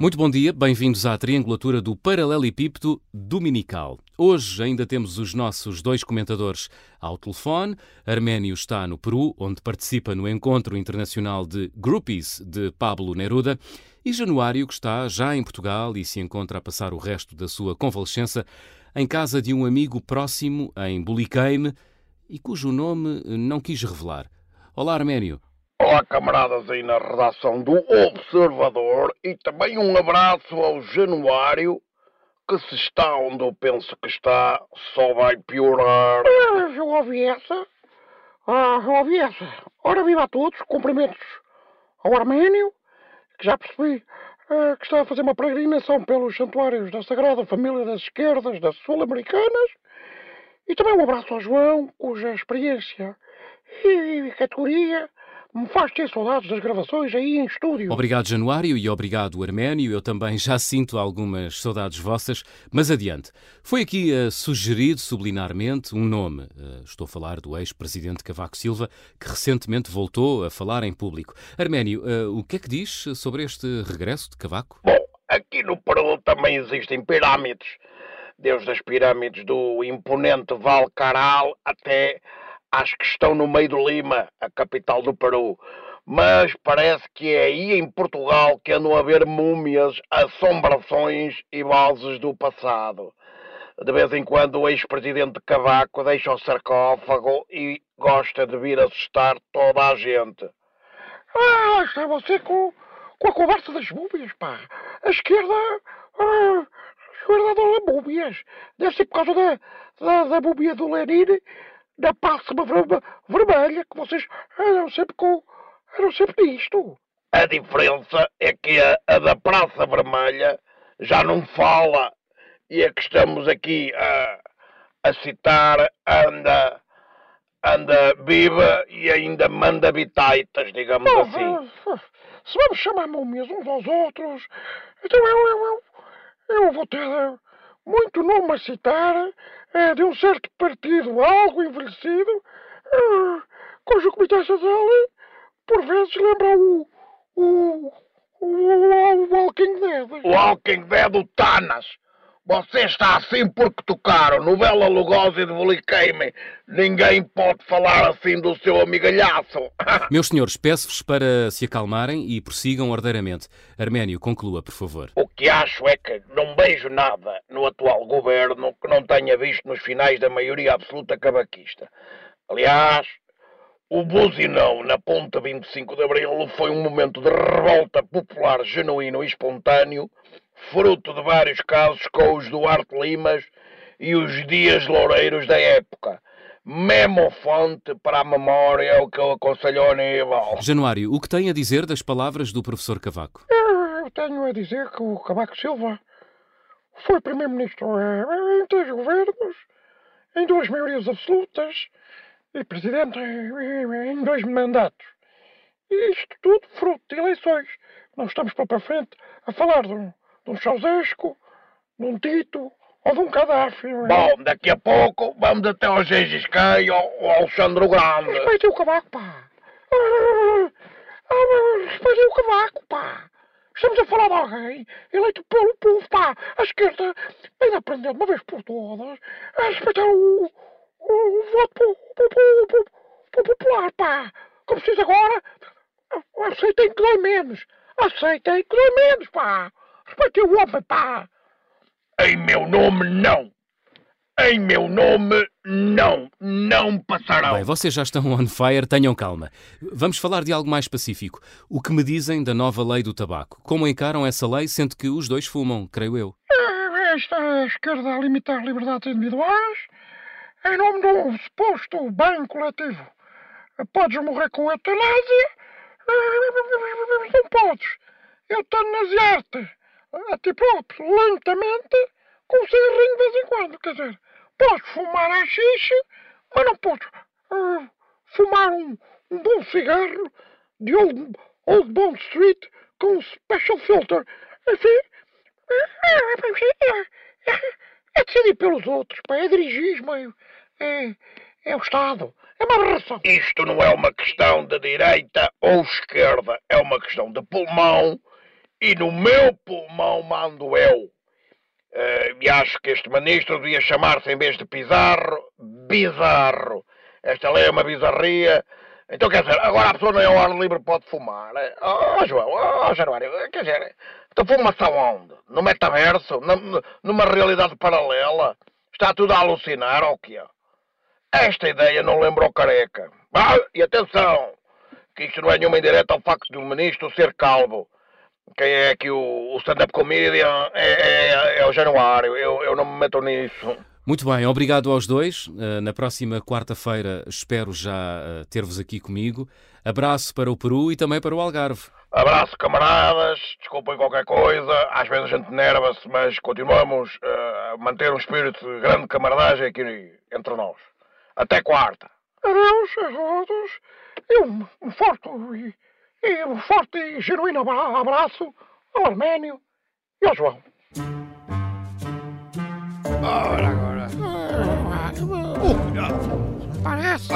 Muito bom dia, bem-vindos à triangulatura do Paralelepípedo Dominical. Hoje ainda temos os nossos dois comentadores ao telefone. Arménio está no Peru, onde participa no Encontro Internacional de Groupies de Pablo Neruda, e Januário, que está já em Portugal e se encontra a passar o resto da sua convalescença em casa de um amigo próximo em Buliqueime e cujo nome não quis revelar. Olá, Arménio. Olá, camaradas aí na redação do Observador e também um abraço ao Januário, que se está onde eu penso que está, só vai piorar. Ah, Eu ouvi essa. Ah, eu ouvi essa. Ora, viva a todos. Cumprimentos ao Arménio, que já percebi ah, que está a fazer uma peregrinação pelos santuários da Sagrada Família das Esquerdas, das Sul-Americanas. E também um abraço ao João, cuja experiência e categoria me faz ter saudades das gravações aí em estúdio. Obrigado, Januário, e obrigado, Arménio. Eu também já sinto algumas saudades vossas, mas adiante. Foi aqui uh, sugerido subliminarmente um nome. Uh, estou a falar do ex-presidente Cavaco Silva, que recentemente voltou a falar em público. Arménio, uh, o que é que diz sobre este regresso de Cavaco? Bom, aqui no Peru também existem pirâmides. Desde as pirâmides do imponente Val Caral até às que estão no meio do Lima, a capital do Peru. Mas parece que é aí em Portugal que andam a ver múmias, assombrações e bases do passado. De vez em quando o ex-presidente Cavaco deixa o sarcófago e gosta de vir assustar toda a gente. Ah, está você com, com a conversa das múmias, pá. A esquerda. Ah, a esquerda adora múmias. Deve ser por causa da, da, da múmia do Lenin, da pássima ver- vermelha, que vocês eram sempre com. eram sempre nisto. A diferença é que a, a da Praça Vermelha já não fala e a que estamos aqui a, a citar anda, anda viva e ainda manda bitaitas, digamos Bom, assim. ah, se vamos chamar múmias uns aos outros, então eu, eu, eu, eu vou ter eh, muito nome a citar eh, de um certo partido algo envelhecido, eh, cujo comitê social eh, por vezes lembra o, o, o, o Walking Dead. O Walking Dead do Tanas. Você está assim porque tocaram no Bela Lugosi de Voliqueime. Ninguém pode falar assim do seu amigalhaço. Meus senhores, peço-vos para se acalmarem e prossigam ordeiramente. Arménio, conclua, por favor. O que acho é que não vejo nada no atual governo que não tenha visto nos finais da maioria absoluta cavaquista. Aliás, o buzinão na ponta 25 de Abril foi um momento de revolta popular genuíno e espontâneo, fruto de vários casos com os Duarte Limas e os Dias Loureiros da época. Memo fonte para a memória é o que eu aconselho ao Aníbal. Januário, o que tem a dizer das palavras do professor Cavaco? Eu tenho a dizer que o Cavaco Silva foi primeiro-ministro em três governos, em duas maiorias absolutas e presidente em dois mandatos. E isto tudo fruto de eleições. Não estamos para para frente a falar de um, de um Ceausescu, de um Tito ou de um Gaddafi. não é? Bom, daqui a pouco vamos até ao Gengis Khan e ao, ao Alexandre o Grande. Respeitem o Cavaco, pá! Ah, ah, Respeitem o Cavaco, pá! Estamos a falar de alguém eleito pelo povo, pá! A esquerda ainda aprendeu de uma vez por todas a respeitar o, o, o voto po- po- po- po- po- popular, pá! Como se diz agora, aceitem que dói menos! Aceitem que dói menos, pá! Respeitem o homem, pá! Em meu nome, não. Em meu nome, não. Não passarão. Bem, vocês já estão on fire, tenham calma. Vamos falar de algo mais específico. O que me dizem da nova lei do tabaco? Como encaram essa lei, sendo que os dois fumam, creio eu? Esta esquerda a limitar liberdades individuais em nome de um suposto bem coletivo. Podes morrer com eutanásia, ah, não podes eutanasiar-te a ti próprio lentamente com um cigarrinho de vez em quando. Quer dizer, podes fumar a xixa, mas não podes ah, fumar um, um bom cigarro de Old, Old Bond Street com um special filter. Enfim, é, é, é decidir pelos outros, pá, é dirigismo, é, é, É o Estado. É uma aberração. Isto não é uma questão de direita ou esquerda, é uma questão de pulmão e no meu pulmão mando eu. Uh, e acho que este ministro devia chamar-se, em vez de Pizarro, Bizarro. Esta lei é uma bizarria. Então, quer dizer, agora a pessoa nem ao ar livre pode fumar. Né? Oh, João, oh, Januário, quer dizer, então fuma-se aonde? No metaverso? Numa realidade paralela? Está tudo a alucinar ou o quê? Esta ideia não lembra o careca. Ah, e atenção, que isto não é nenhuma indireta ao facto de um ministro ser calvo. Quem é aqui o, o stand-up comedian é, é, é, o Januário. Eu, eu não me meto nisso. Muito bem, obrigado aos dois. Eh, na próxima quarta-feira espero já eh, ter-vos aqui comigo. Abraço para o Peru e também para o Algarve. Abraço, camaradas. Desculpem qualquer coisa. Às vezes a gente nerva-se, mas continuamos eh, a manter um espírito de grande camaradagem aqui entre nós. Até quarta. Adeus a todos. E um, um forte e, e, um forte e genuíno abraço ao Arménio e ao João. Ora, agora. Uh, Parece.